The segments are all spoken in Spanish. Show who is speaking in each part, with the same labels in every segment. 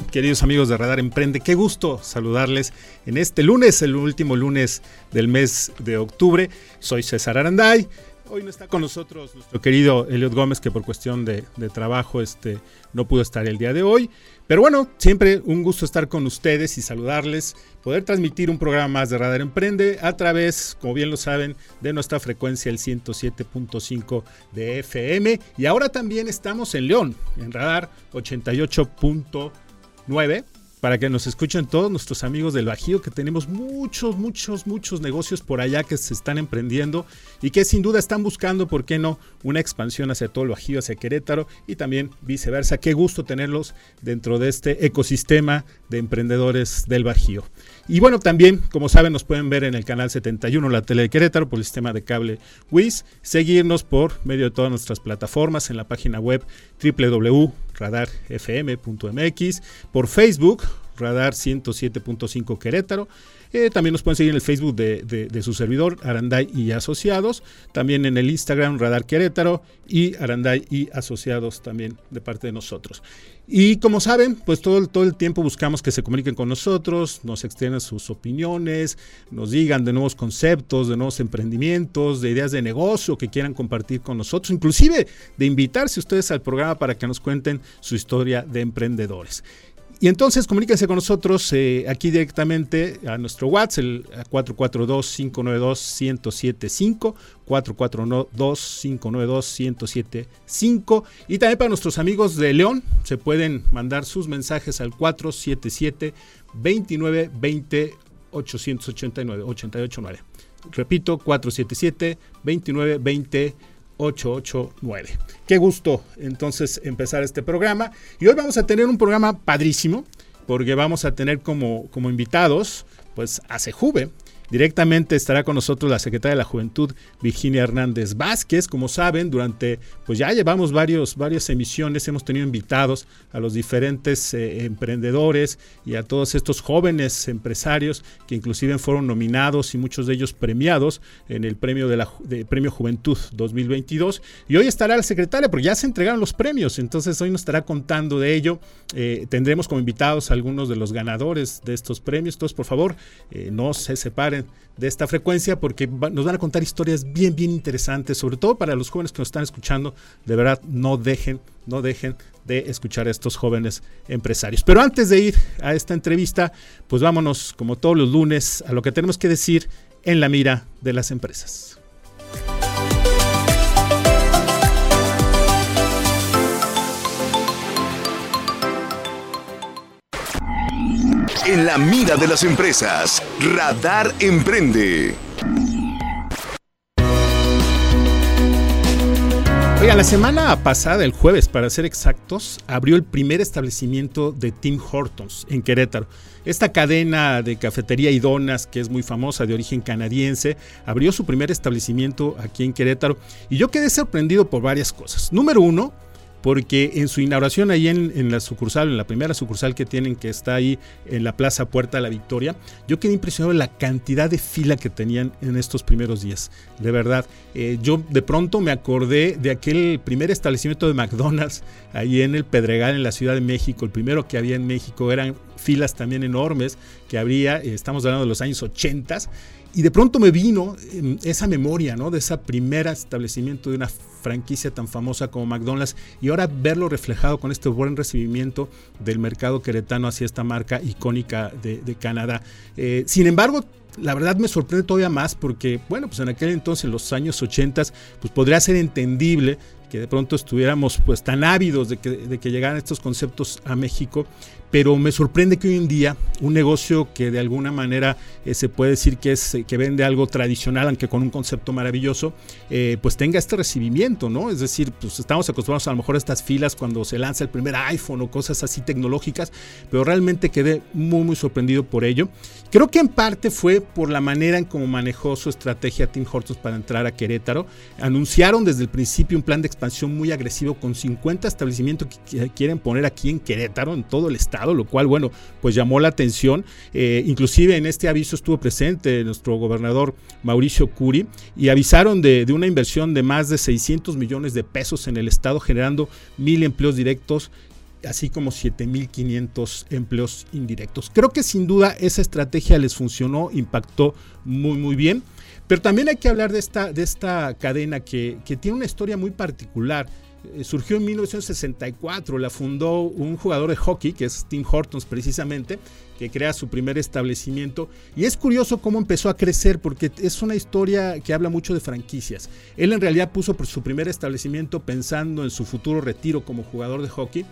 Speaker 1: Queridos amigos de Radar Emprende? Qué gusto saludarles en este lunes, el último lunes del mes de octubre. Soy César Aranday. Hoy no está con nosotros nuestro querido Eliot Gómez, que por cuestión de, trabajo este, no pudo estar el día de hoy. Pero bueno, siempre un gusto estar con ustedes y saludarles, poder transmitir un programa más de Radar Emprende a través, como bien lo saben, de nuestra frecuencia el 107.5 de FM. Y ahora también estamos en León, en Radar 88.9 9 para que nos escuchen todos nuestros amigos del Bajío, que tenemos muchos, muchos, muchos negocios por allá que se están emprendiendo y que sin duda están buscando, ¿por qué no?, una expansión hacia todo el Bajío, hacia Querétaro y también viceversa. Qué gusto tenerlos dentro de este ecosistema de emprendedores del Bajío. Y bueno, también, como saben, nos pueden ver en el canal 71, la tele de Querétaro, por el sistema de cable WIS, seguirnos por medio de todas nuestras plataformas en la página web www.radarfm.mx, por Facebook, Radar 107.5 Querétaro, eh, también nos pueden seguir en el Facebook de, su servidor, Aranday y Asociados. También en el Instagram, Radar Querétaro y Aranday y Asociados también de parte de nosotros. Y como saben, pues todo, todo el tiempo buscamos que se comuniquen con nosotros, nos extiendan sus opiniones, nos digan de nuevos conceptos, de nuevos emprendimientos, de ideas de negocio que quieran compartir con nosotros, inclusive de invitarse ustedes al programa para que nos cuenten su historia de emprendedores. Y entonces comuníquense con nosotros eh, aquí directamente a nuestro WhatsApp, el 442-592-1075, 442-592-1075. Y también para nuestros amigos de León, se pueden mandar sus mensajes al 477-2920-889. Repito, 477-2920. 889. Qué gusto entonces empezar este programa. Y hoy vamos a tener un programa padrísimo, porque vamos a tener como, como invitados pues a Sejuve, Directamente estará con nosotros la secretaria de la Juventud, Virginia Hernández Vázquez. Como saben, durante, pues ya llevamos varios, varias emisiones, hemos tenido invitados a los diferentes eh, emprendedores y a todos estos jóvenes empresarios que inclusive fueron nominados y muchos de ellos premiados en el premio de la Premio Juventud 2022. Y hoy estará la secretaria, porque ya se entregaron los premios, entonces hoy nos estará contando de ello. Eh, tendremos como invitados a algunos de los ganadores de estos premios. Entonces, por favor, eh, no se separen de esta frecuencia porque nos van a contar historias bien, bien interesantes, sobre todo para los jóvenes que nos están escuchando. De verdad, no dejen, no dejen de escuchar a estos jóvenes empresarios. Pero antes de ir a esta entrevista, pues vámonos, como todos los lunes, a lo que tenemos que decir en la mira de las empresas.
Speaker 2: En la mira de las empresas. Radar Emprende.
Speaker 1: Oiga, la semana pasada, el jueves para ser exactos, abrió el primer establecimiento de Tim Hortons en Querétaro. Esta cadena de cafetería y donas, que es muy famosa de origen canadiense, abrió su primer establecimiento aquí en Querétaro y yo quedé sorprendido por varias cosas. Número uno, porque en su inauguración ahí en, la sucursal, en la primera sucursal que tienen, que está ahí en la Plaza Puerta de la Victoria, yo quedé impresionado de la cantidad de fila que tenían en estos primeros días. De verdad, eh, yo de pronto me acordé de aquel primer establecimiento de McDonald's ahí en el Pedregal, en la Ciudad de México, el primero que había en México, eran filas también enormes que habría, eh, estamos hablando de los años 80 y de pronto me vino em, esa memoria, ¿no? De ese primer establecimiento de una franquicia tan famosa como McDonald's y ahora verlo reflejado con este buen recibimiento del mercado queretano hacia esta marca icónica de, Canadá. Eh, sin embargo, la verdad me sorprende todavía más porque, bueno, pues en aquel entonces, en los años 80, pues podría ser entendible que de pronto estuviéramos pues tan ávidos de que, de que llegaran estos conceptos a México pero me sorprende que hoy en día un negocio que de alguna manera eh, se puede decir que es eh, que vende algo tradicional, aunque con un concepto maravilloso, eh, pues tenga este recibimiento, ¿no? Es decir, pues estamos acostumbrados a lo mejor a estas filas cuando se lanza el primer iPhone o cosas así tecnológicas, pero realmente quedé muy muy sorprendido por ello. Creo que en parte fue por la manera en cómo manejó su estrategia Tim Hortons para entrar a Querétaro. Anunciaron desde el principio un plan de expansión muy agresivo con 50 establecimientos que quieren poner aquí en Querétaro, en todo el estado lo cual, bueno, pues llamó la atención. Eh, inclusive en este aviso estuvo presente nuestro gobernador Mauricio Curi y avisaron de, de una inversión de más de 600 millones de pesos en el estado, generando mil empleos directos así como 7.500 empleos indirectos. Creo que sin duda esa estrategia les funcionó, impactó muy muy bien, pero también hay que hablar de esta, de esta cadena que, que tiene una historia muy particular. Eh, surgió en 1964, la fundó un jugador de hockey, que es Tim Hortons precisamente, que crea su primer establecimiento. Y es curioso cómo empezó a crecer, porque es una historia que habla mucho de franquicias. Él en realidad puso su primer establecimiento pensando en su futuro retiro como jugador de hockey.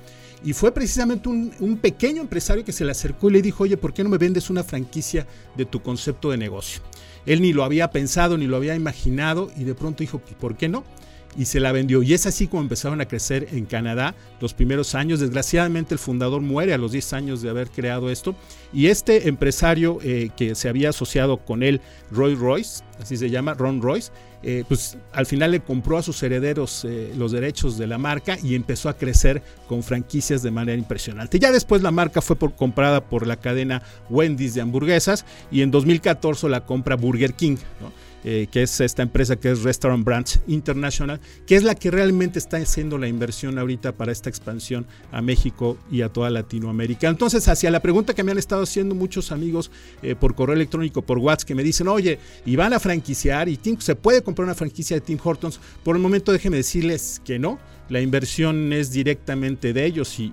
Speaker 1: Y fue precisamente un, un, pequeño empresario que se le acercó y le dijo, oye, ¿por qué no me vendes una franquicia de tu concepto de negocio? Él ni lo había pensado, ni lo había imaginado, y de pronto dijo, ¿por qué no? Y se la vendió. Y es así como empezaron a crecer en Canadá los primeros años. Desgraciadamente el fundador muere a los 10 años de haber creado esto. Y este empresario eh, que se había asociado con él, Roy Royce, así se llama, Ron Royce, eh, pues al final le compró a sus herederos eh, los derechos de la marca y empezó a crecer con franquicias de manera impresionante. Ya después la marca fue comprada por la cadena Wendy's de hamburguesas y en 2014 la compra Burger King. Eh, que es esta empresa que es Restaurant Branch International, que es la que realmente está haciendo la inversión ahorita para esta expansión a México y a toda Latinoamérica. Entonces, hacia la pregunta que me han estado haciendo muchos amigos eh, por correo electrónico, por WhatsApp, que me dicen, oye, y van a franquiciar y se puede comprar una franquicia de Tim Hortons, por el momento déjenme decirles que no la inversión es directamente de ellos y,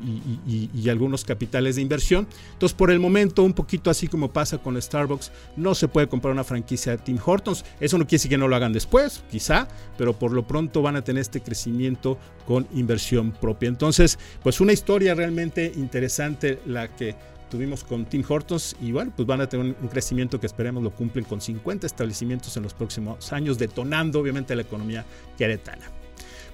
Speaker 1: algunos capitales de inversión. Entonces, por el momento, un poquito así como pasa con Starbucks, no se puede comprar una franquicia de Tim Hortons. Eso no quiere decir que no lo hagan después, quizá, pero por lo pronto van a tener este crecimiento con inversión propia. Entonces, pues una historia realmente interesante la que tuvimos con Tim Hortons y bueno, pues van a tener un, crecimiento que esperemos lo cumplen con 50 establecimientos en los próximos años, detonando obviamente la economía queretana.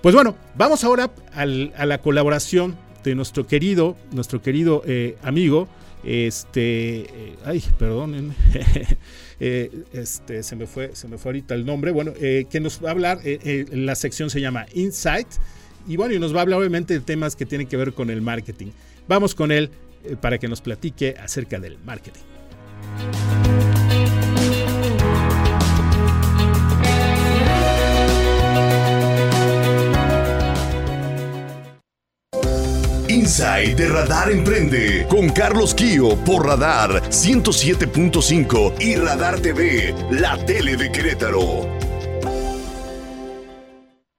Speaker 1: Pues bueno, vamos ahora a la colaboración de nuestro querido, nuestro querido eh, amigo, este, eh, ay, perdonen, eh, este, se me fue, se me fue ahorita el nombre, bueno, eh, que nos va a hablar, la sección se llama Insight, y bueno, y nos va a hablar obviamente de temas que tienen que ver con el marketing. Vamos con él para que nos platique acerca del marketing.
Speaker 2: Inside de Radar Emprende con Carlos Kio por Radar 107.5 y Radar TV, la tele de Querétaro.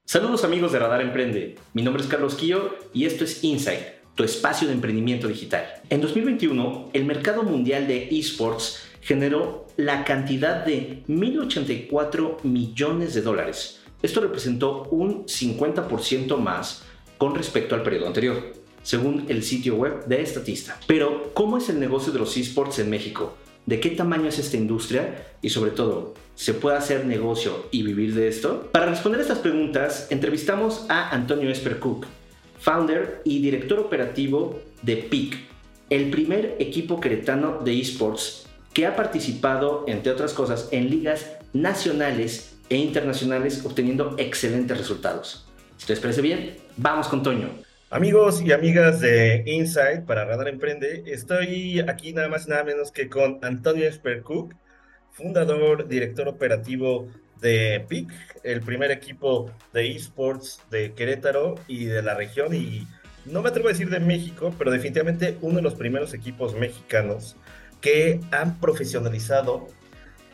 Speaker 3: Saludos amigos de Radar Emprende. Mi nombre es Carlos Kio y esto es Inside, tu espacio de emprendimiento digital. En 2021, el mercado mundial de esports generó la cantidad de 1.084 millones de dólares. Esto representó un 50% más con respecto al periodo anterior según el sitio web de Estatista. Pero, ¿cómo es el negocio de los esports en México? ¿De qué tamaño es esta industria? Y sobre todo, ¿se puede hacer negocio y vivir de esto? Para responder estas preguntas, entrevistamos a Antonio Esper Cook, founder y director operativo de PIC, el primer equipo queretano de esports que ha participado, entre otras cosas, en ligas nacionales e internacionales obteniendo excelentes resultados. Si les parece bien, vamos con Toño.
Speaker 4: Amigos y amigas de Insight para Radar Emprende, estoy aquí nada más y nada menos que con Antonio Espercook, fundador, director operativo de PIC, el primer equipo de esports de Querétaro y de la región, y no me atrevo a decir de México, pero definitivamente uno de los primeros equipos mexicanos que han profesionalizado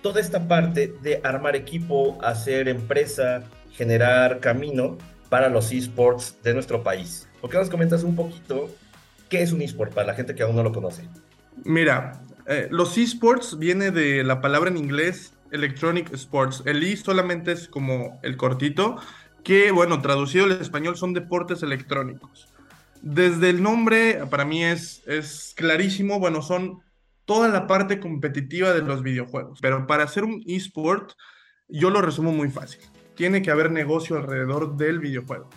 Speaker 4: toda esta parte de armar equipo, hacer empresa, generar camino para los esports de nuestro país. ¿Por qué nos comentas un poquito qué es un esport para la gente que aún no lo conoce?
Speaker 5: Mira, eh, los esports viene de la palabra en inglés Electronic Sports. El I solamente es como el cortito que, bueno, traducido al español son deportes electrónicos. Desde el nombre, para mí es, es clarísimo, bueno, son toda la parte competitiva de los videojuegos. Pero para hacer un esport, yo lo resumo muy fácil. Tiene que haber negocio alrededor del videojuego.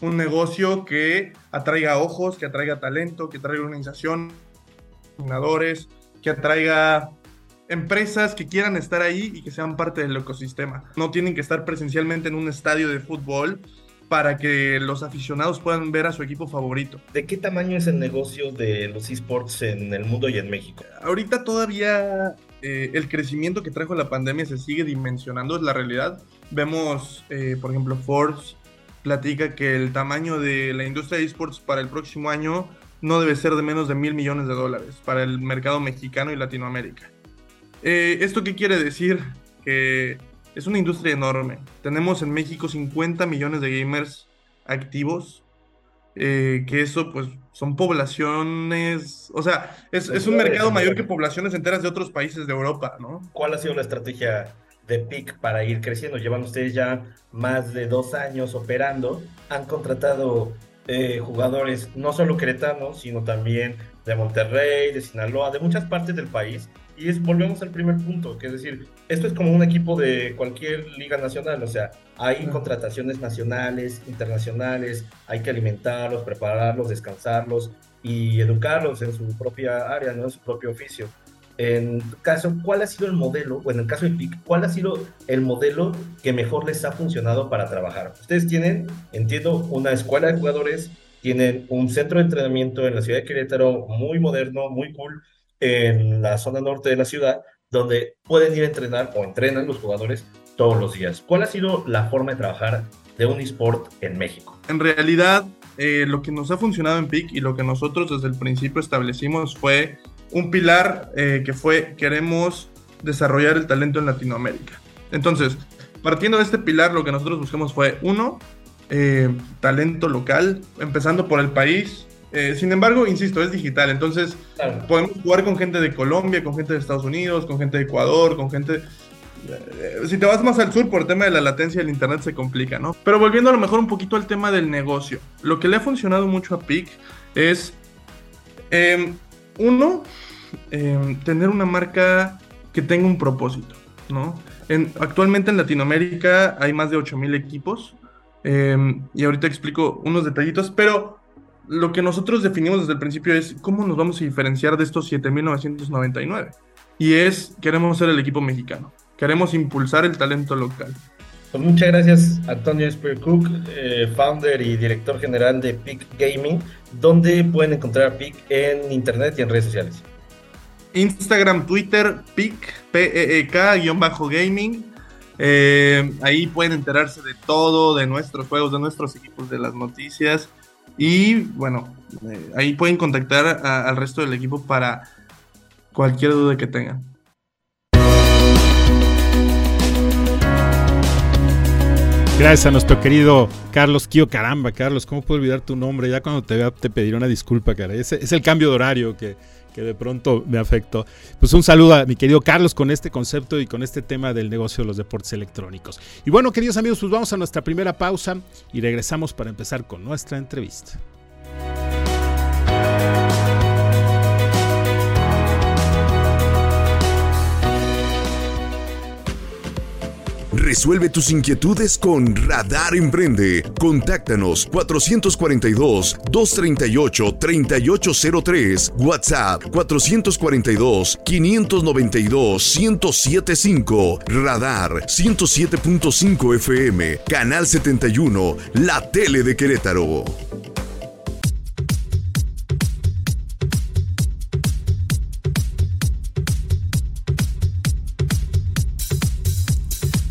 Speaker 5: Un negocio que atraiga ojos, que atraiga talento, que atraiga organización, que atraiga empresas que quieran estar ahí y que sean parte del ecosistema. No tienen que estar presencialmente en un estadio de fútbol para que los aficionados puedan ver a su equipo favorito.
Speaker 4: ¿De qué tamaño es el negocio de los esports en el mundo y en México?
Speaker 5: Ahorita todavía eh, el crecimiento que trajo la pandemia se sigue dimensionando, es la realidad. Vemos, eh, por ejemplo, Forbes platica que el tamaño de la industria de esports para el próximo año no debe ser de menos de mil millones de dólares para el mercado mexicano y Latinoamérica. Eh, ¿Esto qué quiere decir? Que es una industria enorme. Tenemos en México 50 millones de gamers activos. Eh, que eso, pues, son poblaciones. O sea, es, es un mercado mayor que poblaciones enteras de otros países de Europa, ¿no?
Speaker 4: ¿Cuál ha sido la estrategia de PIC para ir creciendo? Llevan ustedes ya más de dos años operando. Han contratado eh, jugadores no solo queretanos, sino también de Monterrey, de Sinaloa, de muchas partes del país y es, volvemos al primer punto, que es decir, esto es como un equipo de cualquier liga nacional, o sea, hay contrataciones nacionales, internacionales, hay que alimentarlos, prepararlos, descansarlos y educarlos en su propia área, ¿no? en su propio oficio. En caso, ¿cuál ha sido el modelo, o en el caso de PIC, cuál ha sido el modelo que mejor les ha funcionado para trabajar? Ustedes tienen, entiendo, una escuela de jugadores, tienen un centro de entrenamiento en la ciudad de Querétaro muy moderno, muy cool, en la zona norte de la ciudad, donde pueden ir a entrenar o entrenan los jugadores todos los días. ¿Cuál ha sido la forma de trabajar de un esport en México?
Speaker 5: En realidad, eh, lo que nos ha funcionado en PIC y lo que nosotros desde el principio establecimos fue un pilar eh, que fue queremos desarrollar el talento en Latinoamérica. Entonces, partiendo de este pilar, lo que nosotros buscamos fue, uno, eh, talento local, empezando por el país, eh, sin embargo, insisto, es digital, entonces podemos jugar con gente de Colombia, con gente de Estados Unidos, con gente de Ecuador, con gente... Eh, si te vas más al sur por el tema de la latencia del internet se complica, ¿no? Pero volviendo a lo mejor un poquito al tema del negocio, lo que le ha funcionado mucho a PIC es, em, uno, em, tener una marca que tenga un propósito, ¿no? actualmente en Latinoamérica hay más de 8.000 equipos em, y ahorita explico unos detallitos, pero lo que nosotros definimos desde el principio es cómo nos vamos a diferenciar de estos 7.999. Y es, queremos ser el equipo mexicano, queremos impulsar el talento local.
Speaker 4: Pues muchas gracias, Antonio Esper Cook, eh, founder y director general de Peak Gaming. ¿Dónde pueden encontrar a Peak en internet y en redes sociales?
Speaker 5: Instagram, Twitter, Peak, P-E-E-K-gaming. Eh, ahí pueden enterarse de todo, de nuestros juegos, de nuestros equipos, de las noticias. Y bueno, eh, ahí pueden contactar al resto del equipo para cualquier duda que tengan.
Speaker 1: Gracias a nuestro querido Carlos Kio. Caramba, Carlos, ¿cómo puedo olvidar tu nombre? Ya cuando te vea te pediré una disculpa, cara. Es el cambio de horario que, que de pronto me afectó. Pues un saludo a mi querido Carlos con este concepto y con este tema del negocio de los deportes electrónicos. Y bueno, queridos amigos, pues vamos a nuestra primera pausa y regresamos para empezar con nuestra entrevista.
Speaker 2: Resuelve tus inquietudes con Radar Emprende. Contáctanos 442-238-3803. WhatsApp 442-592-1075. Radar 107.5 FM. Canal 71. La tele de Querétaro.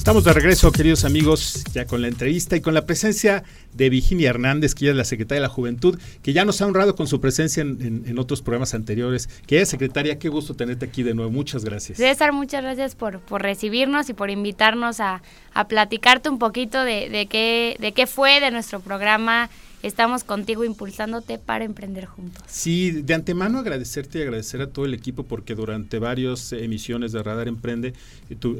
Speaker 1: Estamos de regreso, queridos amigos, ya con la entrevista y con la presencia de Virginia Hernández, que ella es la secretaria de la Juventud, que ya nos ha honrado con su presencia en, otros programas anteriores. Que es secretaria, qué gusto tenerte aquí de nuevo. Muchas gracias.
Speaker 6: César, muchas gracias por, por recibirnos y por invitarnos a, platicarte un poquito de, qué, de qué fue de nuestro programa estamos contigo impulsándote para emprender juntos.
Speaker 1: Sí, de antemano agradecerte y agradecer a todo el equipo porque durante varias emisiones de Radar Emprende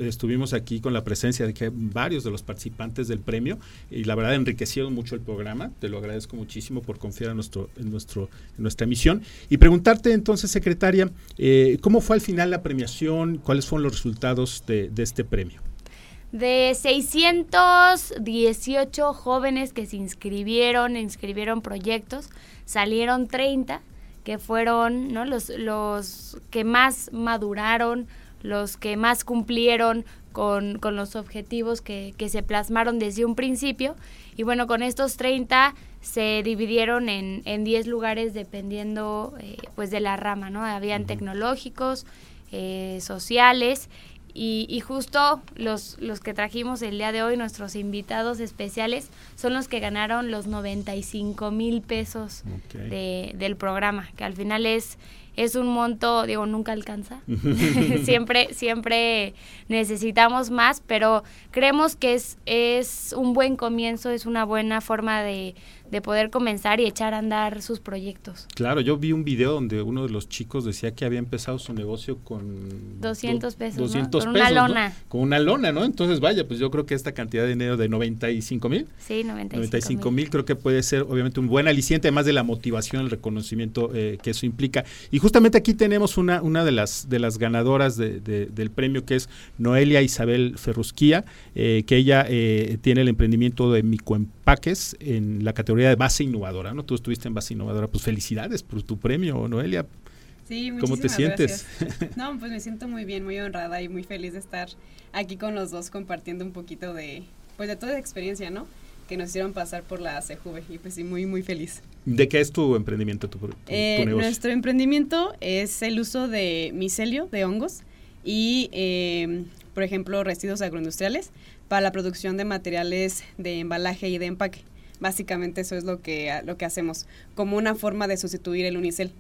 Speaker 1: estuvimos aquí con la presencia de que varios de los participantes del premio y la verdad enriquecieron mucho el programa. Te lo agradezco muchísimo por confiar en, nuestro, en, nuestro, en nuestra emisión. Y preguntarte entonces, secretaria, eh, ¿cómo fue al final la premiación? ¿Cuáles fueron los resultados de este premio?
Speaker 6: De 618 jóvenes que se inscribieron, inscribieron proyectos, salieron 30 que fueron ¿no? los, los que más maduraron, los que más cumplieron con, con los objetivos que, que, se plasmaron desde un principio. Y bueno, con estos 30 se dividieron en, en 10 lugares dependiendo eh, pues de la rama, ¿no? Habían tecnológicos, eh, sociales y, justo los, los que trajimos el día de hoy, nuestros invitados especiales, son los que ganaron los 95 mil pesos de, del programa, que al final es, es un monto, digo, nunca alcanza. siempre, siempre necesitamos más, pero creemos que es, es un buen comienzo, es una buena forma de, de poder comenzar y echar a andar sus proyectos.
Speaker 1: Claro, yo vi un video donde uno de los chicos decía que había empezado su negocio con
Speaker 6: 200 pesos,
Speaker 1: 200
Speaker 6: con
Speaker 1: una
Speaker 6: lona.
Speaker 1: Con una lona, ¿no? Entonces, vaya, pues yo creo que esta cantidad de dinero de 95 mil.
Speaker 6: Sí, 95,
Speaker 1: 95 mil creo que puede ser obviamente un buen aliciente, además de la motivación, el reconocimiento eh, que eso implica. Y justamente aquí tenemos una, una de, las, de las ganadoras de, del premio, que es Noelia Isabel Ferrusquía, eh, que ella eh, tiene el emprendimiento de Micoempaques en la categoría de base innovadora, ¿no? Tú estuviste en base innovadora, pues felicidades por tu premio, Noelia.
Speaker 7: Sí,
Speaker 1: ¿Cómo te sientes?
Speaker 7: No, pues me siento muy bien, muy honrada y muy feliz de estar aquí con los dos compartiendo un poquito de, pues de toda la experiencia, ¿no? Que nos hicieron pasar por la CJV y pues sí, muy, muy feliz.
Speaker 1: ¿De qué es tu emprendimiento, tu, tu,
Speaker 7: eh, Nuestro emprendimiento es el uso de micelio, de hongos y, eh, por ejemplo, residuos agroindustriales para la producción de materiales de embalaje y de empaque. Básicamente eso es lo que, lo que hacemos, como una forma de sustituir el unicel.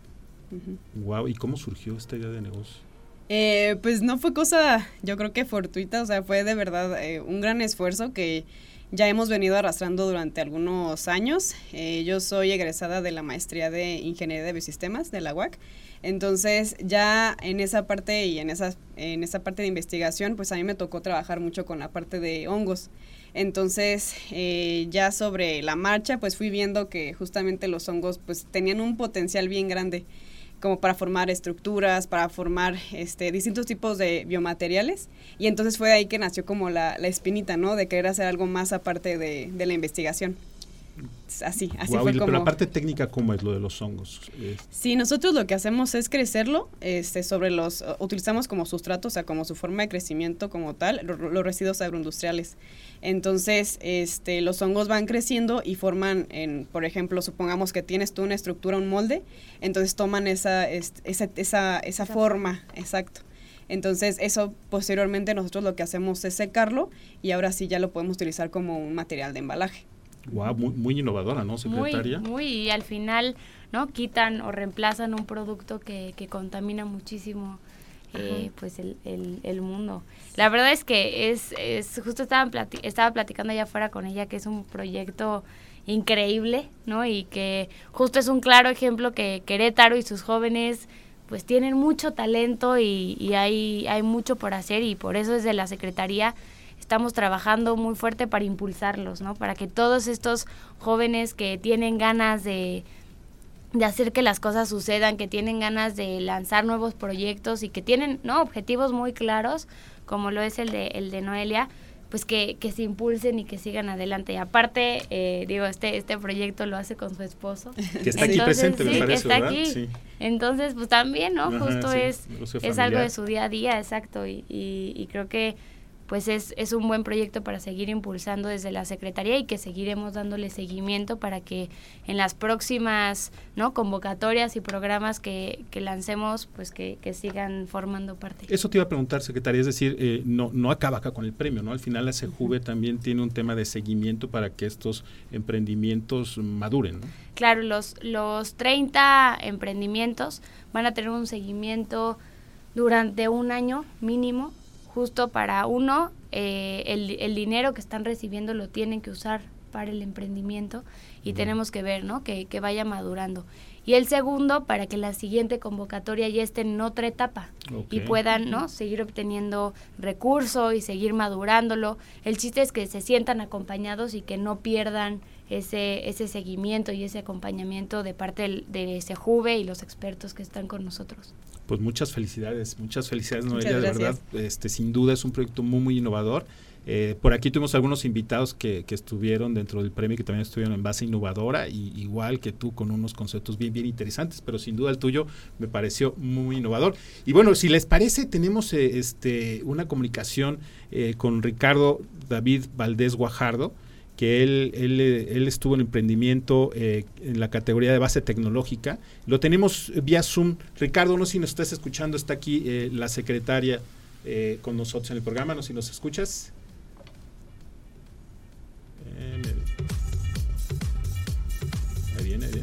Speaker 1: Wow, ¿y cómo surgió esta idea de negocio?
Speaker 7: Eh, pues no fue cosa, yo creo que fortuita, o sea, fue de verdad eh, un gran esfuerzo que ya hemos venido arrastrando durante algunos años. Eh, yo soy egresada de la maestría de Ingeniería de Biosistemas de la UAC. Entonces, ya en esa parte y en esa, en esa parte de investigación, pues a mí me tocó trabajar mucho con la parte de hongos. Entonces, eh, ya sobre la marcha, pues fui viendo que justamente los hongos pues tenían un potencial bien grande como para formar estructuras, para formar este, distintos tipos de biomateriales. Y entonces fue ahí que nació como la, la espinita, ¿no? De querer hacer algo más aparte de, de la investigación así, así fue como...
Speaker 1: Pero la parte técnica, ¿cómo es lo de los hongos?
Speaker 7: Sí, nosotros lo que hacemos es crecerlo, este, sobre los, utilizamos como sustrato, o sea, como su forma de crecimiento como tal, los residuos agroindustriales. Entonces, este, los hongos van creciendo y forman, en, por ejemplo, supongamos que tienes tú una estructura, un molde, entonces toman esa, esa, esa, esa forma, exacto. Entonces, eso posteriormente nosotros lo que hacemos es secarlo y ahora sí ya lo podemos utilizar como un material de embalaje.
Speaker 1: Wow, muy, innovadora, ¿no, secretaria?
Speaker 6: Muy, muy, y al final, ¿no? Quitan o reemplazan un producto que, que contamina muchísimo eh, pues el, el, mundo. La verdad es que es, es justo estaba, estaba platicando allá afuera con ella que es un proyecto increíble, ¿no? Y que justo es un claro ejemplo que Querétaro y sus jóvenes pues tienen mucho talento y, y hay, hay mucho por hacer y por eso desde la Secretaría estamos trabajando muy fuerte para impulsarlos, ¿no? Para que todos estos jóvenes que tienen ganas de, de hacer que las cosas sucedan, que tienen ganas de lanzar nuevos proyectos y que tienen, ¿no? Objetivos muy claros, como lo es el de, el de Noelia, pues que, que se impulsen y que sigan adelante. Y aparte, eh, digo, este, este proyecto lo hace con su esposo.
Speaker 1: Que está aquí presente,
Speaker 6: sí,
Speaker 1: me parece,
Speaker 6: que está aquí. Entonces, pues también, ¿no? Justo es, es algo de su día a día, exacto. Y, y, y creo que pues es, es un buen proyecto para seguir impulsando desde la Secretaría y que seguiremos dándole seguimiento para que en las próximas ¿no? convocatorias y programas que, que lancemos, pues que, que, sigan formando parte.
Speaker 1: Eso te iba a preguntar, Secretaría, es decir, eh, no, no acaba acá con el premio, ¿no? Al final la CJV también tiene un tema de seguimiento para que estos emprendimientos maduren, ¿no?
Speaker 6: Claro, los, los 30 emprendimientos van a tener un seguimiento durante un año mínimo justo para uno, eh, el, el, dinero que están recibiendo lo tienen que usar para el emprendimiento y tenemos que ver, ¿no? Que, que, vaya madurando. Y el segundo, para que la siguiente convocatoria ya esté en otra etapa y puedan, ¿no? Seguir obteniendo recursos y seguir madurándolo. El chiste es que se sientan acompañados y que no pierdan ese, ese seguimiento y ese acompañamiento de parte del, de ese juve y los expertos que están con nosotros.
Speaker 1: Pues muchas felicidades, muchas felicidades Noelia, de verdad, este, sin duda es un proyecto muy, muy innovador. Eh, por aquí tuvimos algunos invitados que, que, estuvieron dentro del premio, que también estuvieron en base innovadora, y igual que tú, con unos conceptos bien, bien interesantes, pero sin duda el tuyo me pareció muy innovador. Y bueno, si les parece, tenemos eh, este, una comunicación eh, con Ricardo David Valdés Guajardo, que él, él, él, estuvo en emprendimiento eh, en la categoría de base tecnológica. Lo tenemos vía Zoom. Ricardo, no sé si nos estás escuchando, está aquí eh, la secretaria eh, con nosotros en el programa, no sé si nos escuchas. ahí viene, ahí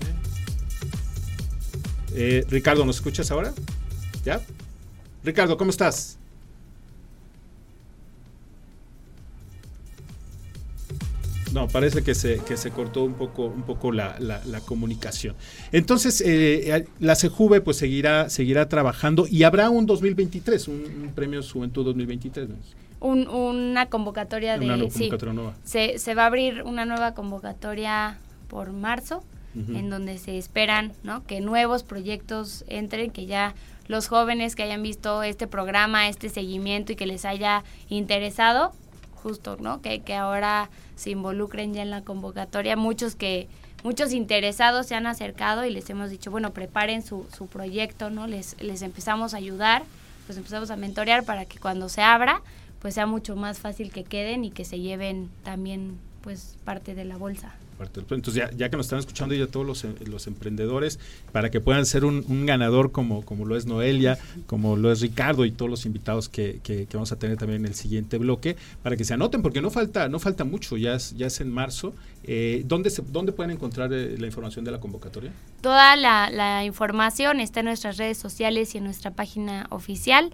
Speaker 1: viene. Ricardo, ¿nos escuchas ahora? ¿Ya? Ricardo, ¿cómo estás? No, parece que se, que se cortó un poco, un poco la, la, comunicación. Entonces, eh, la CEJUVE pues seguirá, seguirá trabajando y habrá un 2023, un, premio Juventud 2023.
Speaker 6: Un, una convocatoria de... Una convocatoria nueva. Se, se va a abrir una nueva convocatoria por marzo, en donde se esperan ¿no? que nuevos proyectos entren, que ya los jóvenes que hayan visto este programa, este seguimiento y que les haya interesado, justo, ¿no? Que, que ahora se involucren ya en la convocatoria. Muchos que muchos interesados se han acercado y les hemos dicho, bueno, preparen su, su proyecto, ¿no? Les, les empezamos a ayudar, pues empezamos a mentorear para que cuando se abra, pues sea mucho más fácil que queden y que se lleven también, pues, parte de la bolsa.
Speaker 1: Entonces, ya, ya, que nos están escuchando ya todos los, los emprendedores, para que puedan ser un, ganador como, como lo es Noelia, como lo es Ricardo y todos los invitados que, que, vamos a tener también en el siguiente bloque, para que se anoten, porque no falta, no falta mucho, ya es, ya es en marzo. Eh, ¿dónde, se, ¿Dónde pueden encontrar eh, la información de la convocatoria?
Speaker 6: Toda la información está en nuestras redes sociales y en nuestra página oficial.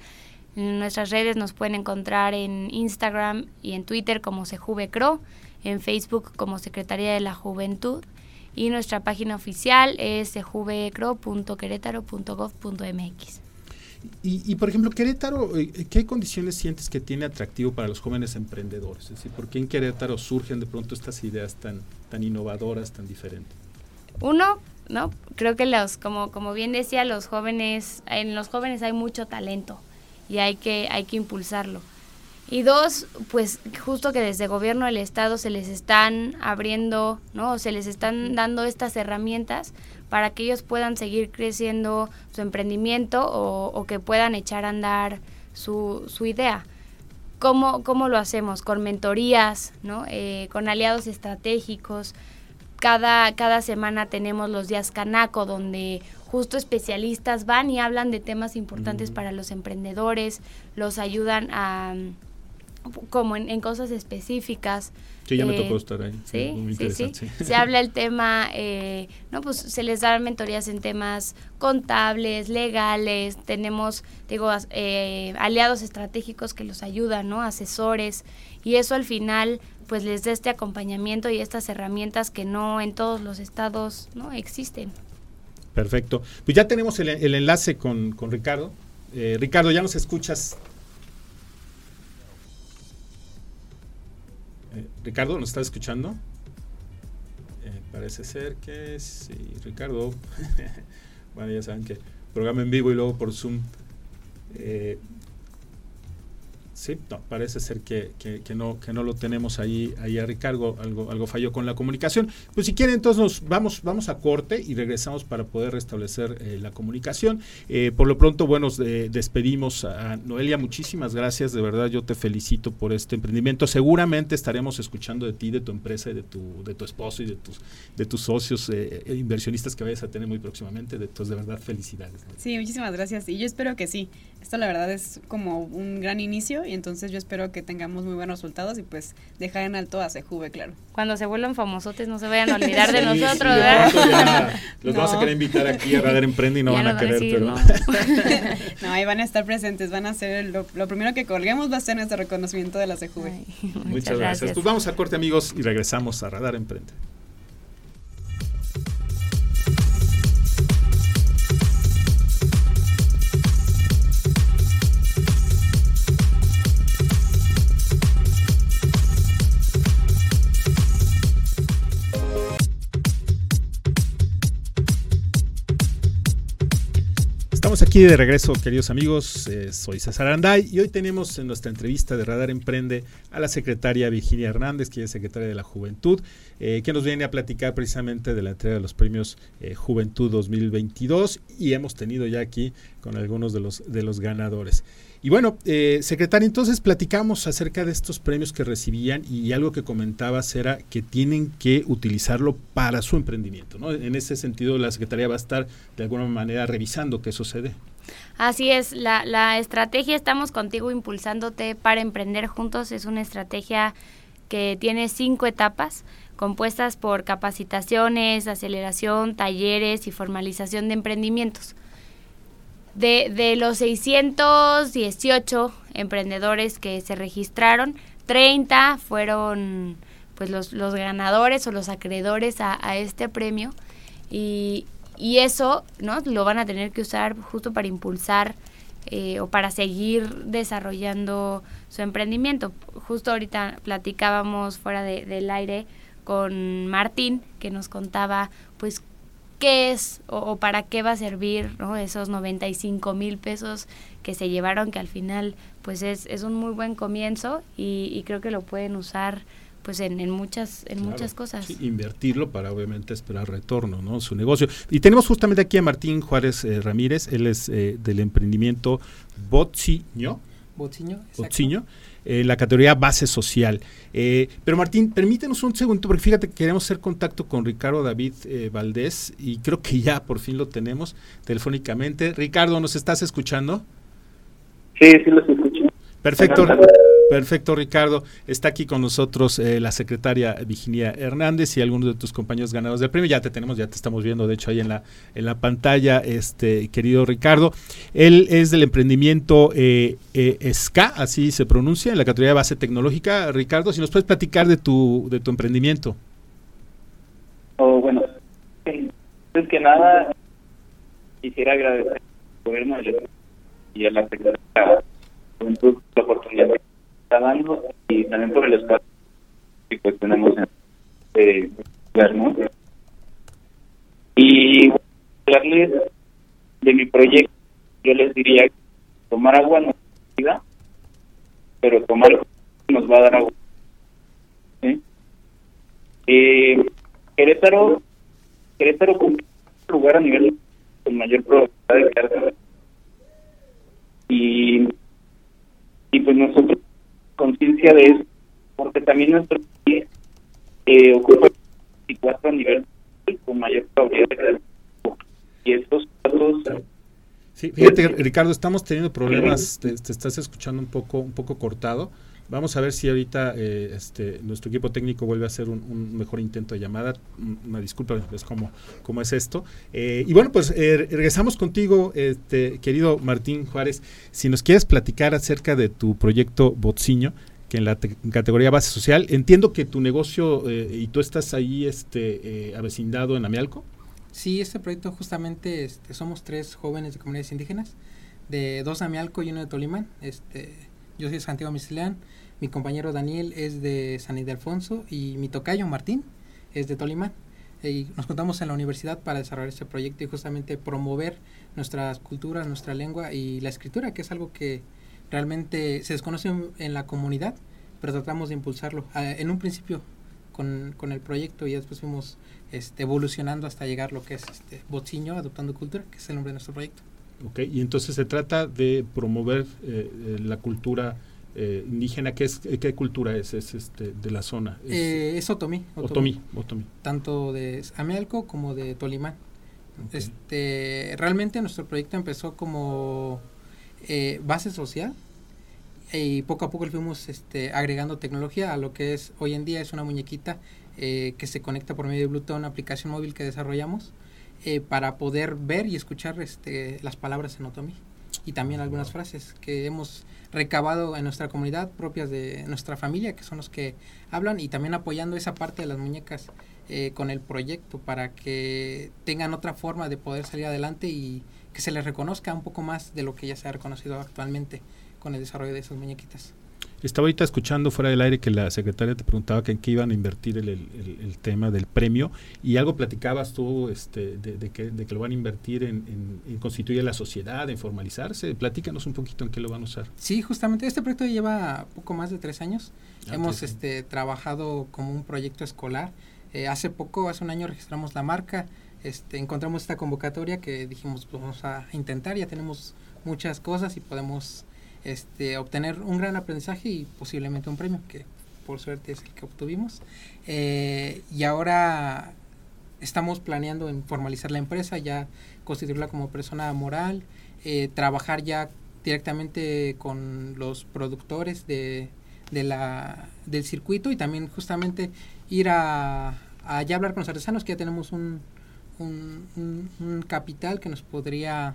Speaker 6: En nuestras redes nos pueden encontrar en Instagram y en Twitter como Sejuvecro en Facebook como Secretaría de la Juventud y nuestra página oficial es juvecro.querétaro.gov.mx.
Speaker 1: Y, y, por ejemplo, Querétaro, eh, ¿qué condiciones sientes que tiene atractivo para los jóvenes emprendedores? Es decir, ¿por qué en Querétaro surgen de pronto estas ideas tan, tan innovadoras, tan diferentes?
Speaker 6: Uno, ¿no? Creo que los, como, como bien decía, los jóvenes, en los jóvenes hay mucho talento y hay que, hay que impulsarlo. Y dos, pues justo que desde gobierno del Estado se les están abriendo, ¿no? Se les están dando estas herramientas para que ellos puedan seguir creciendo su emprendimiento o, que puedan echar a andar su, su idea. ¿Cómo, ¿Cómo, lo hacemos? Con mentorías, ¿no? Eh, con aliados estratégicos. Cada, cada semana tenemos los días Canaco, donde justo especialistas van y hablan de temas importantes para los emprendedores, los ayudan a como en, cosas específicas.
Speaker 1: Sí, ya me tocó eh, estar ahí.
Speaker 6: Sí, sí. Se habla el tema, eh, no, pues se les dan mentorías en temas contables, legales, tenemos, digo, eh, aliados estratégicos que los ayudan, ¿no? Asesores, y eso al final, pues les da este acompañamiento y estas herramientas que no en todos los estados, ¿no? Existen.
Speaker 1: Perfecto. Pues ya tenemos el, el enlace con, con Ricardo. Ricardo, ¿ya nos escuchas? Ricardo, ¿nos está escuchando? Eh, parece ser que sí, Ricardo. bueno, ya saben que programa en vivo y luego por Zoom. Eh, Sí, no, parece ser que, que, no, que no lo tenemos ahí, ahí a Ricardo, algo, algo falló con la comunicación. Pues si quieren, entonces nos vamos, vamos a corte y regresamos para poder restablecer eh, la comunicación. Eh, por lo pronto, bueno, despedimos a Noelia, muchísimas gracias, de verdad yo te felicito por este emprendimiento. Seguramente estaremos escuchando de ti, de tu empresa y de tu, de tu esposo y de tus, de tus socios eh, inversionistas que vayas a tener muy próximamente. Entonces, de verdad, felicidades.
Speaker 7: Sí, muchísimas gracias y yo espero que sí. Esto la verdad es como un gran inicio y entonces yo espero que tengamos muy buenos resultados y pues dejar en alto a Sejuve, claro.
Speaker 6: Cuando se vuelvan famosotes no se vayan a olvidar de nosotros,
Speaker 1: sí, de
Speaker 6: ¿verdad?
Speaker 1: pronto ya los vamos a querer invitar aquí a Radar Emprende y no
Speaker 6: Ya
Speaker 1: van a querer,
Speaker 6: decir,
Speaker 1: pero...
Speaker 6: no.
Speaker 7: No, ahí van a estar presentes, van a ser, lo, lo primero que colguemos va a ser nuestro reconocimiento de la Sejuve.
Speaker 6: Ay,
Speaker 1: Muchas, gracias. Pues vamos a corte amigos y regresamos a Radar Emprende. Aquí de regreso, queridos amigos. Eh, soy César Anday y hoy tenemos en nuestra entrevista de Radar Emprende a la secretaria Virginia Hernández, que es secretaria de la Juventud, eh, que nos viene a platicar precisamente de la entrega de los premios eh, Juventud 2022 y hemos tenido ya aquí con algunos de los, de los ganadores. Y bueno, eh, secretaria, entonces platicamos acerca de estos premios que recibían y algo que comentabas era que tienen que utilizarlo para su emprendimiento. ¿no? En ese sentido, la Secretaría va a estar de alguna manera revisando se dé.
Speaker 6: Así es, la, la estrategia Estamos contigo impulsándote para emprender juntos es una estrategia que tiene cinco etapas compuestas por capacitaciones, aceleración, talleres y formalización de emprendimientos. De, de los 618 emprendedores que se registraron, 30 fueron pues los, los ganadores o los acreedores a, este premio y, y eso no lo van a tener que usar justo para impulsar eh, o para seguir desarrollando su emprendimiento. Justo ahorita platicábamos fuera de- del aire con Martín que nos contaba pues qué es o, o para qué va a servir ¿no? esos 95 mil pesos que se llevaron que al final pues es, es un muy buen comienzo y, y creo que lo pueden usar pues en, en muchas en
Speaker 1: Claro,
Speaker 6: muchas cosas.
Speaker 1: sí, invertirlo para obviamente esperar retorno, ¿no? Su negocio. Y tenemos justamente aquí a Martín Juárez eh, Ramírez, él es eh, del emprendimiento Botsiño,
Speaker 8: Bociño, exacto.
Speaker 1: Botsiño, eh, la categoría base social. Eh, pero Martín, permítenos un segundo, porque fíjate que queremos hacer contacto con Ricardo David eh, Valdés y creo que ya por fin lo tenemos telefónicamente. Ricardo, ¿nos estás escuchando?
Speaker 9: Sí, sí los escucho.
Speaker 1: Perfecto,
Speaker 9: Buenas
Speaker 1: perfecto, Ricardo. Está aquí con nosotros eh, la secretaria Virginia Hernández y algunos de tus compañeros ganadores del premio. Ya te tenemos, ya te estamos viendo, de hecho, ahí en la, en la pantalla, este querido Ricardo. Él es del emprendimiento eh, eh, SCA, así se pronuncia, en la categoría de base tecnológica. Ricardo, si nos puedes platicar de tu, de tu emprendimiento.
Speaker 9: Oh, bueno, antes que nada, quisiera agradecer al gobierno y a la Secretaría de la oportunidad y también por el espacio que pues tenemos en lugar, ¿no? Y hablarles de mi proyecto, yo les diría que tomar agua no es vida, pero tomar nos va a dar agua. ¿sí? Eh, Querétaro, Querétaro lugar a nivel con mayor probabilidad de quedarse. Y, y pues nosotros, conciencia de eso, porque también nuestro país eh, ocupa el 24 a nivel con mayor probabilidad. Y estos datos
Speaker 1: Sí, fíjate, Ricardo, estamos teniendo problemas, te, te estás escuchando un poco, un poco cortado. Vamos a ver si ahorita eh, este, nuestro equipo técnico vuelve a hacer un, mejor intento de llamada. Un- Una disculpa, es como, como es esto. Eh, y bueno, pues eh, regresamos contigo, este, querido Martín Juárez. Si nos quieres platicar acerca de tu proyecto Botsiño, que en la te- categoría base social, entiendo que tu negocio eh, y tú estás ahí este, eh, avecindado en Amialco.
Speaker 8: Sí, este proyecto justamente este, somos tres jóvenes de comunidades indígenas, de dos Amialco y uno de Tolimán. Este, yo soy Santiago Mislán, mi compañero Daniel es de San Ildefonso y mi tocayo Martín es de Tolimán. Y nos contamos en la universidad para desarrollar este proyecto y justamente promover nuestras culturas, nuestra lengua y la escritura, que es algo que realmente se desconoce en- la comunidad, pero tratamos de impulsarlo. Ah, en un principio con, con el proyecto y después fuimos este, evolucionando hasta llegar a lo que es este, Bociño, Adoptando Cultura, que es el nombre de nuestro proyecto.
Speaker 1: Ok, y entonces se trata de promover eh, eh, la cultura eh, indígena. ¿Qué, es, ¿Qué cultura es? Es este, de la zona. Es,
Speaker 8: Eh, es Otomí,
Speaker 1: otomí, otomí.
Speaker 8: tanto de Amialco como de Tolimán. Este, realmente nuestro proyecto empezó como base social y poco a poco le fuimos este, agregando tecnología a lo que es hoy en día es una muñequita eh, que se conecta por medio de Bluetooth a una aplicación móvil que desarrollamos eh, para poder ver y escuchar este, las palabras en Otomi y también algunas frases que hemos recabado en nuestra comunidad propias de nuestra familia que son los que hablan y también apoyando esa parte de las muñecas eh, con el proyecto para que tengan otra forma de poder salir adelante y que se les reconozca un poco más de lo que ya se ha reconocido actualmente con el desarrollo de esas muñequitas.
Speaker 1: Estaba ahorita escuchando fuera del aire que la secretaria te preguntaba que en qué iban a invertir el, el, tema del premio y algo platicabas tú este, de, que, de que lo van a invertir en, en, constituir la sociedad, en formalizarse. Platícanos un poquito en qué lo van a usar.
Speaker 8: Sí, justamente este proyecto lleva poco más de tres años. Ah, Hemos este, trabajado como un proyecto escolar. Eh, hace poco, hace un año registramos la marca. Este, encontramos esta convocatoria que dijimos pues, vamos a intentar, ya tenemos muchas cosas y podemos este, obtener un gran aprendizaje y posiblemente un premio, que por suerte es el que obtuvimos. Eh, y ahora estamos planeando formalizar la empresa, ya constituirla como persona moral, eh, trabajar ya directamente con los productores de, del circuito y también justamente ir a, a ya hablar con los artesanos, que ya tenemos un capital que nos podría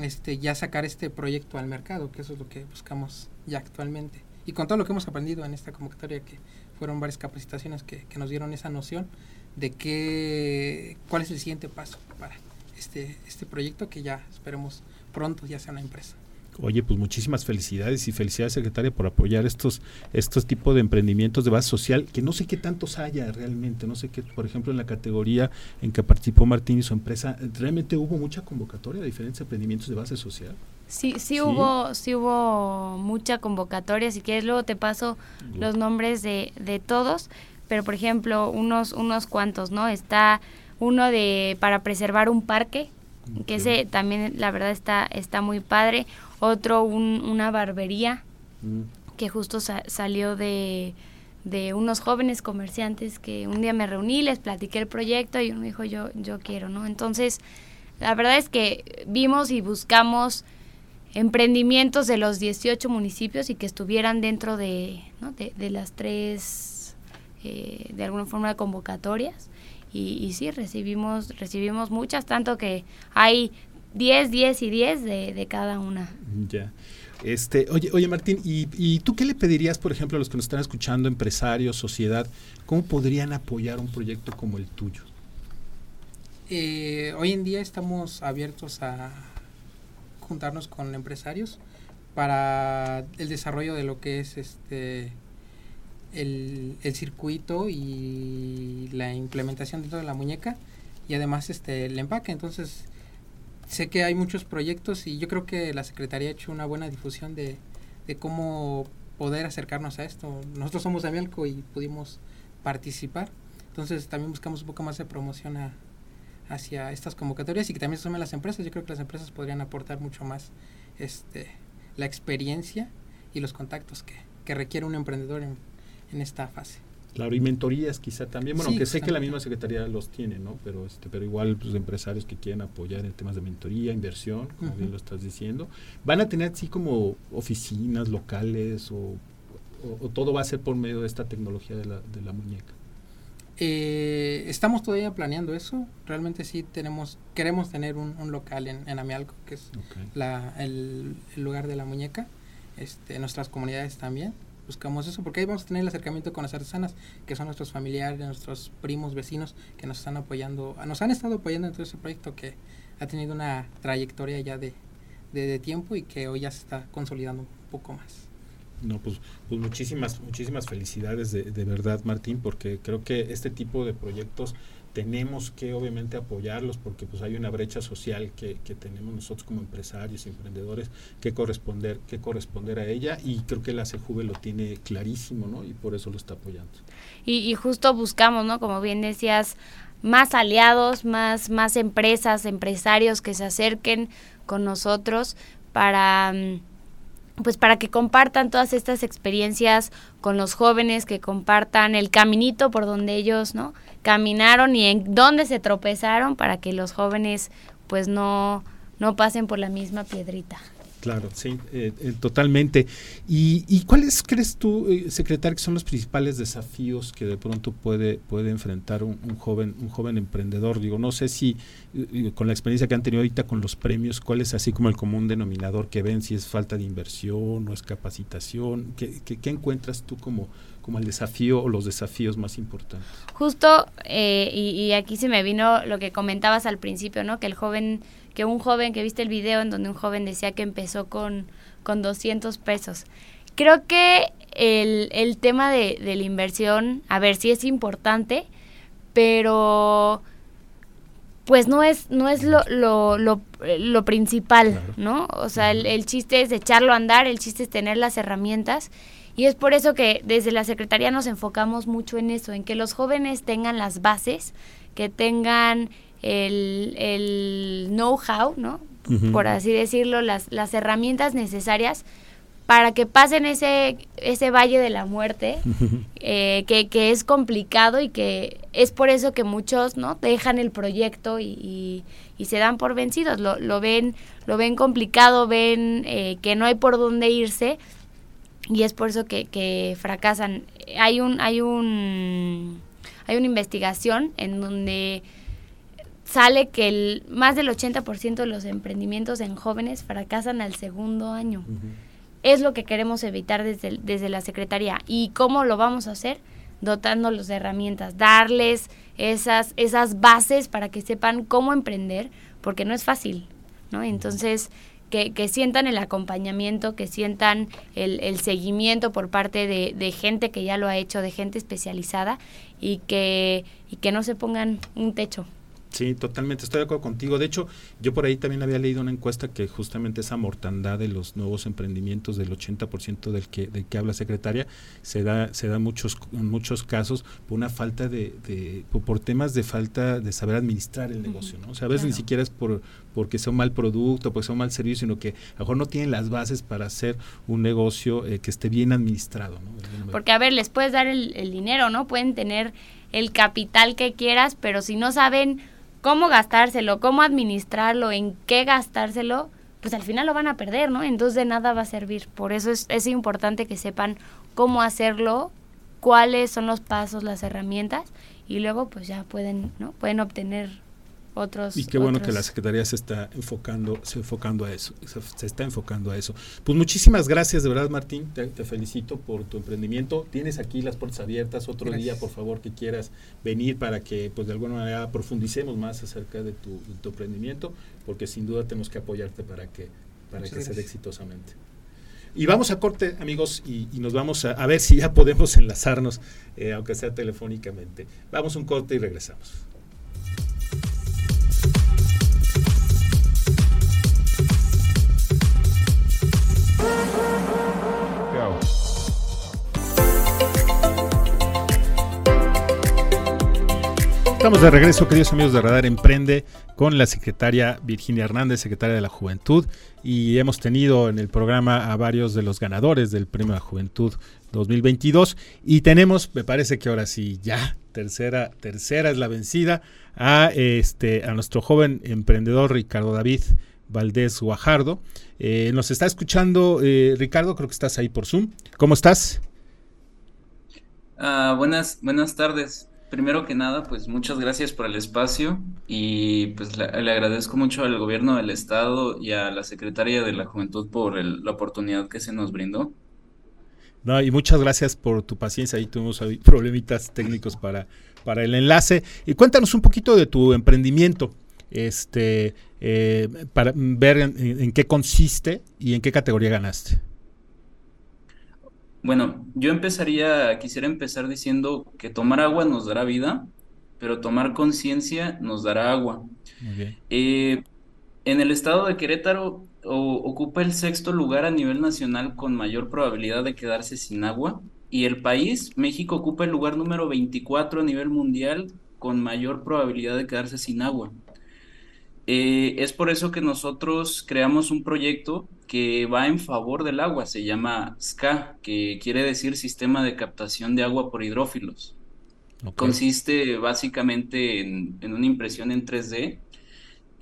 Speaker 8: este, ya sacar este proyecto al mercado, que eso es lo que buscamos ya actualmente. Y con todo lo que hemos aprendido en esta convocatoria, que fueron varias capacitaciones que, que nos dieron esa noción de qué, cuál es el siguiente paso para este, este proyecto que ya esperemos pronto ya sea una empresa.
Speaker 1: Oye, pues muchísimas felicidades y felicidades, secretaria, por apoyar estos, estos tipos de emprendimientos de base social, que no sé qué tantos haya realmente, no sé qué, por ejemplo, en la categoría en que participó Martín y su empresa, ¿realmente hubo mucha convocatoria de diferentes emprendimientos de base social?
Speaker 6: Sí, sí, hubo, sí hubo mucha convocatoria, si quieres luego te paso los nombres de, de todos, pero por ejemplo, unos, unos cuantos, ¿no? Está uno de para preservar un parque, que ese también la verdad está, está muy padre otro una barbería mm. que justo salió de, de unos jóvenes comerciantes que un día me reuní, les platiqué el proyecto y uno me dijo yo, yo quiero, ¿no? Entonces, la verdad es que vimos y buscamos emprendimientos de los 18 municipios y que estuvieran dentro de, ¿no? de, las tres, eh, de alguna forma, convocatorias. Y, y, sí, recibimos, recibimos muchas, tanto que hay 10, 10 y 10 de, de cada una.
Speaker 1: Ya. Este, oye, oye Martín, ¿y, ¿y, tú qué le pedirías, por ejemplo, a los que nos están escuchando, empresarios, sociedad, cómo podrían apoyar un proyecto como el tuyo?
Speaker 8: Eh, hoy en día estamos abiertos a juntarnos con empresarios para el desarrollo de lo que es este el, el circuito y la implementación dentro de la muñeca y además este el empaque. Entonces, sé que hay muchos proyectos y yo creo que la Secretaría ha hecho una buena difusión de, de cómo poder acercarnos a esto. Nosotros somos de Amialco y pudimos participar, entonces también buscamos un poco más de promoción a, hacia estas convocatorias y que también se sumen las empresas. Yo creo que las empresas podrían aportar mucho más este, la experiencia y los contactos que, que requiere un emprendedor en, en esta fase.
Speaker 1: Claro, y mentorías quizá también, bueno, que sé que la misma Secretaría los tiene, ¿no? Pero, este, pero igual pues, empresarios que quieren apoyar en temas de mentoría, inversión, como bien lo estás diciendo, ¿van a tener así como oficinas locales o, todo va a ser por medio de esta tecnología de la, de la muñeca?
Speaker 8: Eh, estamos todavía planeando eso. Realmente sí tenemos, queremos tener un, local en, en, Amialco, que es la, el, el, lugar de la muñeca. Este, nuestras comunidades también buscamos eso, porque ahí vamos a tener el acercamiento con las artesanas, que son nuestros familiares, nuestros primos, vecinos, que nos están apoyando, nos han estado apoyando en todo ese proyecto que ha tenido una trayectoria ya de, de, tiempo y que hoy ya se está consolidando un poco más.
Speaker 1: No, pues, pues muchísimas, muchísimas felicidades de, de verdad, Martín, porque creo que este tipo de proyectos tenemos que obviamente apoyarlos porque pues hay una brecha social que, que, tenemos nosotros como empresarios y emprendedores que corresponder, que corresponder a ella y creo que la CEJUVE lo tiene clarísimo, ¿no? Y por eso lo está apoyando.
Speaker 6: Y, y justo buscamos, ¿no? Como bien decías, más aliados, más, más empresas, empresarios que se acerquen con nosotros para mm, pues para que compartan todas estas experiencias con los jóvenes, que compartan el caminito por donde ellos, ¿no? Caminaron y en dónde se tropezaron para que los jóvenes pues no no pasen por la misma piedrita.
Speaker 1: Claro, sí, eh, eh, totalmente. ¿Y, cuáles crees tú, eh, secretario, que son los principales desafíos que de pronto puede, puede enfrentar un, joven, un joven emprendedor? Digo, no sé si con la experiencia que han tenido ahorita con los premios, cuál es así como el común denominador que ven, si es falta de inversión o es capacitación, ¿qué, qué, encuentras tú como, como el desafío o los desafíos más importantes?
Speaker 6: Justo, y, y aquí se me vino lo que comentabas al principio, ¿no? Que el joven que un joven, que viste el video en donde un joven decía que empezó con, con 200 pesos. Creo que el, el tema de, la inversión, a ver, sí es importante, pero pues no es, no es lo, lo, lo, principal, ¿no? O sea, el, el, chiste es echarlo a andar, el chiste es tener las herramientas. Y es por eso que desde la Secretaría nos enfocamos mucho en eso, en que los jóvenes tengan las bases, que tengan el, el know-how, ¿no? Por así decirlo, las, las herramientas necesarias para que pasen ese, ese valle de la muerte, eh, que, que, es complicado y que es por eso que muchos no dejan el proyecto y, y, se dan por vencidos, lo, lo, ven, lo ven complicado, ven eh, que no hay por dónde irse y es por eso que, que fracasan. Hay un, hay un hay una investigación en donde sale que el, más del 80% de los emprendimientos en jóvenes fracasan al segundo año. Es lo que queremos evitar desde, desde la Secretaría. ¿Y cómo lo vamos a hacer? Dotándolos de herramientas, darles esas, esas bases para que sepan cómo emprender, porque no es fácil, ¿no? Entonces, que, que sientan el acompañamiento, que sientan el, seguimiento por parte de, de, gente que ya lo ha hecho, de gente especializada, y que, y que no se pongan un techo,
Speaker 1: Sí, totalmente, estoy de acuerdo contigo. De hecho, yo por ahí también había leído una encuesta que justamente esa mortandad de los nuevos emprendimientos del 80% del que, del que habla secretaria se da, se da muchos, en muchos casos por una falta de, de por temas de falta de saber administrar el negocio, ¿no? O sea, a veces ni siquiera es por porque sea un mal producto, porque sea un mal servicio, sino que a lo mejor no tienen las bases para hacer un negocio eh, que esté bien administrado, ¿no?
Speaker 6: Porque, a ver, les puedes dar el, el dinero, ¿no? Pueden tener el capital que quieras, pero si no saben cómo gastárselo, cómo administrarlo, en qué gastárselo, pues al final lo van a perder, ¿no? Entonces de nada va a servir. Por eso es, es importante que sepan cómo hacerlo, cuáles son los pasos, las herramientas, y luego pues ya pueden, ¿no? Pueden obtener otros.
Speaker 1: Y qué bueno que la Secretaría se está enfocando, se enfocando a eso, se, está enfocando a eso. Pues muchísimas gracias, de verdad, Martín, te, felicito por tu emprendimiento. Tienes aquí las puertas abiertas otro día, por favor, que quieras venir para que, pues de alguna manera, profundicemos más acerca de tu, emprendimiento, porque sin duda tenemos que apoyarte para que, para que sea exitosamente. Y vamos a corte, amigos, y, nos vamos a, ver si ya podemos enlazarnos, eh, aunque sea telefónicamente. Vamos un corte y regresamos. Estamos de regreso, queridos amigos de Radar Emprende, con la secretaria Virginia Hernández, secretaria de la Juventud, y hemos tenido en el programa a varios de los ganadores del Premio de Juventud 2022, y tenemos, me parece que ahora sí, ya, tercera, tercera es la vencida, a, este, a nuestro joven emprendedor Ricardo David Valdés Guajardo. Eh, nos está escuchando eh, Ricardo, creo que estás ahí por Zoom. ¿Cómo estás?
Speaker 10: Uh, buenas, buenas tardes. Primero que nada, pues muchas gracias por el espacio y pues le, agradezco mucho al gobierno del estado y a la secretaria de la Juventud por la oportunidad que se nos brindó.
Speaker 1: No, y muchas gracias por tu paciencia. Ahí tuvimos problemitas técnicos para, para el enlace. Y cuéntanos un poquito de tu emprendimiento este, eh, para ver en, qué consiste y en qué categoría ganaste.
Speaker 10: Bueno, yo empezaría, quisiera empezar diciendo que tomar agua nos dará vida, pero tomar conciencia nos dará agua. Eh, en el estado de Querétaro ocupa el sexto lugar a nivel nacional con mayor probabilidad de quedarse sin agua y el país, México, ocupa el lugar número 24 a nivel mundial con mayor probabilidad de quedarse sin agua. Eh, es por eso que nosotros creamos un proyecto que va en favor del agua, se llama SCA, que quiere decir Sistema de Captación de Agua por Hidrófilos. Consiste básicamente en, una impresión en 3D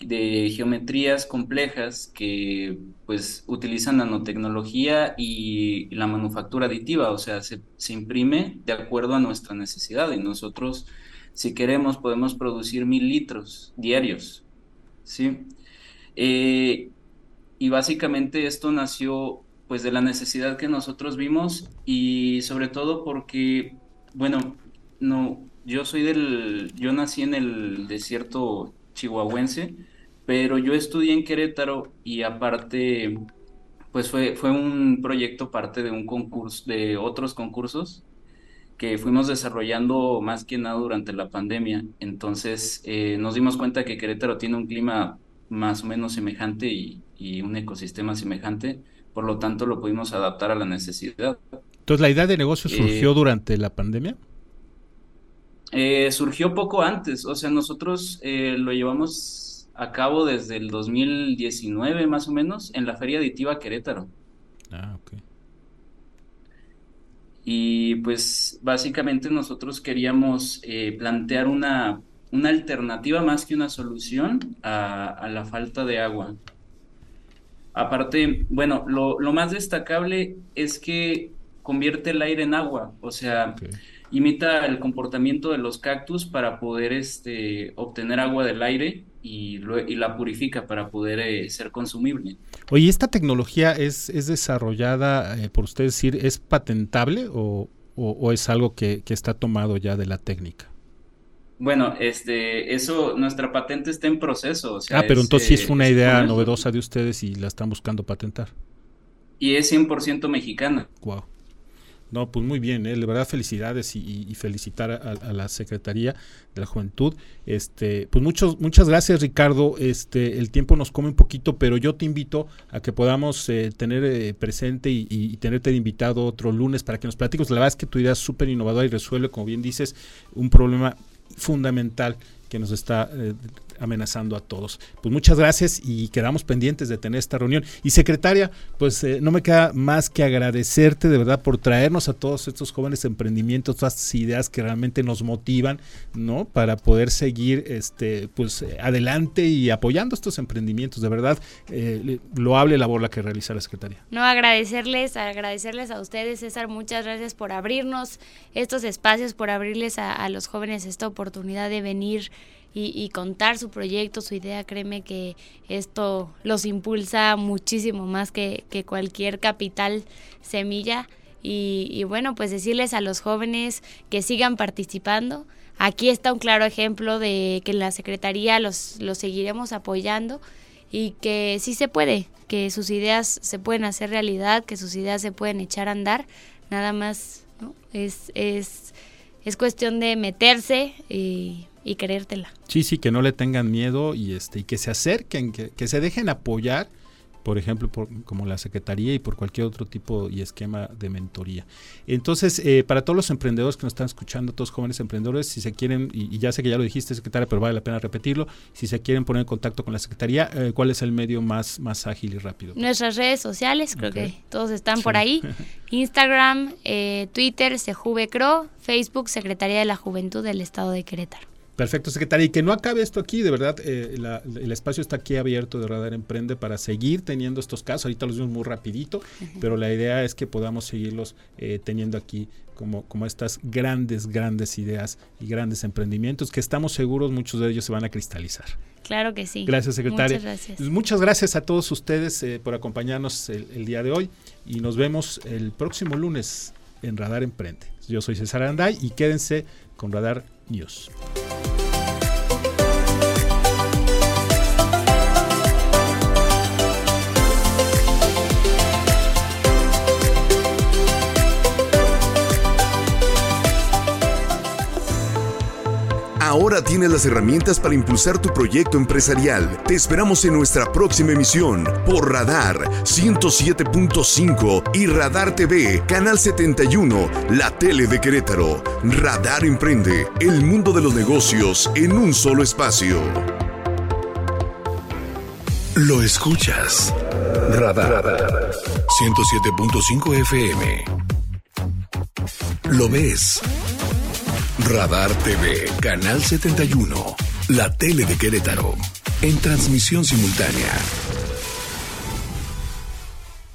Speaker 10: de geometrías complejas que pues utilizan nanotecnología y la manufactura aditiva, o sea, se, imprime de acuerdo a nuestra necesidad y nosotros si queremos podemos producir mil litros diarios, ¿sí? Eh, y básicamente esto nació pues de la necesidad que nosotros vimos y sobre todo porque, bueno, no, yo soy del, yo nací en el desierto chihuahuense, pero yo estudié en Querétaro y aparte, pues fue, fue un proyecto parte de un concurso, de otros concursos que fuimos desarrollando más que nada durante la pandemia. Entonces eh, nos dimos cuenta que Querétaro tiene un clima más o menos semejante y, y un ecosistema semejante, por lo tanto lo pudimos adaptar a la necesidad.
Speaker 1: Entonces, ¿la idea de negocio eh, surgió durante la pandemia?
Speaker 10: Eh, surgió poco antes, o sea, nosotros eh, lo llevamos a cabo desde el 2019 más o menos en la Feria Aditiva Querétaro. Ah, ok. Y pues básicamente nosotros queríamos plantear una, una, alternativa más que una solución a, la falta de agua. Aparte, bueno, lo, más destacable es que convierte el aire en agua, o sea, imita el comportamiento de los cactus para poder este, obtener agua del aire y, y la purifica para poder eh, ser consumible.
Speaker 1: Oye, ¿esta tecnología es, es desarrollada, eh, por usted decir, es patentable o, o, es algo que, que, está tomado ya de la técnica?
Speaker 10: Bueno, este, eso, nuestra patente está en proceso.
Speaker 1: ah, pero entonces sí es una idea novedosa de ustedes y la están buscando patentar.
Speaker 10: Y es 100% mexicana.
Speaker 1: Wow. No, pues muy bien, ¿eh? de verdad felicidades y, felicitar a, la Secretaría de la Juventud. Este, pues muchos, muchas gracias Ricardo. Este, el tiempo nos come un poquito, pero yo te invito a que podamos eh, tener eh, presente y, tenerte de invitado otro lunes para que nos platiques. La verdad es que tu idea es súper innovadora y resuelve, como bien dices, un problema fundamental que nos está eh, amenazando a todos. Pues muchas gracias y quedamos pendientes de tener esta reunión. Y secretaria, pues eh, no me queda más que agradecerte de verdad por traernos a todos estos jóvenes emprendimientos, todas estas ideas que realmente nos motivan, ¿no? Para poder seguir este pues adelante y apoyando estos emprendimientos. De verdad, eh, loable labor la que realiza la secretaria.
Speaker 6: No, agradecerles, agradecerles a ustedes, César, muchas gracias por abrirnos estos espacios, por abrirles a los jóvenes esta oportunidad de venir y, contar su proyecto, su idea, créeme que esto los impulsa muchísimo más que, cualquier capital semilla. Y, bueno, pues decirles a los jóvenes que sigan participando. Aquí está un claro ejemplo de que en la Secretaría los, los seguiremos apoyando y que sí se puede, que sus ideas se pueden hacer realidad, que sus ideas se pueden echar a andar. Nada más es, es, es cuestión de meterse y y creértela.
Speaker 1: Sí, sí, que no le tengan miedo y este y que se acerquen, que, que se dejen apoyar, por ejemplo, por, como la Secretaría y por cualquier otro tipo y esquema de mentoría. Entonces, eh, para todos los emprendedores que nos están escuchando, todos jóvenes emprendedores, si se quieren, y, ya sé que ya lo dijiste, Secretaria, pero vale la pena repetirlo, si se quieren poner en contacto con la Secretaría, eh, ¿cuál es el medio más, más ágil y rápido?
Speaker 6: Nuestras redes sociales, creo que todos están por ahí. Instagram, eh, Twitter, Sejuvecro, Facebook, Secretaría de la Juventud del Estado de Querétaro.
Speaker 1: Perfecto, secretaria. Y que no acabe esto aquí, de verdad, eh, el espacio está aquí abierto de Radar Emprende para seguir teniendo estos casos. Ahorita los vimos muy rapidito, pero la idea es que podamos seguirlos eh, teniendo aquí como, como estas grandes, grandes ideas y grandes emprendimientos que estamos seguros muchos de ellos se van a cristalizar.
Speaker 6: Claro que sí.
Speaker 1: Gracias, secretaria. Muchas gracias. Pues muchas gracias a todos ustedes eh, por acompañarnos el, día de hoy y nos vemos el próximo lunes en Radar Emprende. Yo soy César Anday y quédense con Radar News.
Speaker 2: Ahora tienes las herramientas para impulsar tu proyecto empresarial. Te esperamos en nuestra próxima emisión por Radar 107.5 y Radar TV, Canal 71, la tele de Querétaro. Radar Emprende, el mundo de los negocios en un solo espacio. Lo escuchas. Radar 107.5 FM. Lo ves. Radar TV, Canal 71, la tele de Querétaro.
Speaker 11: en transmisión simultánea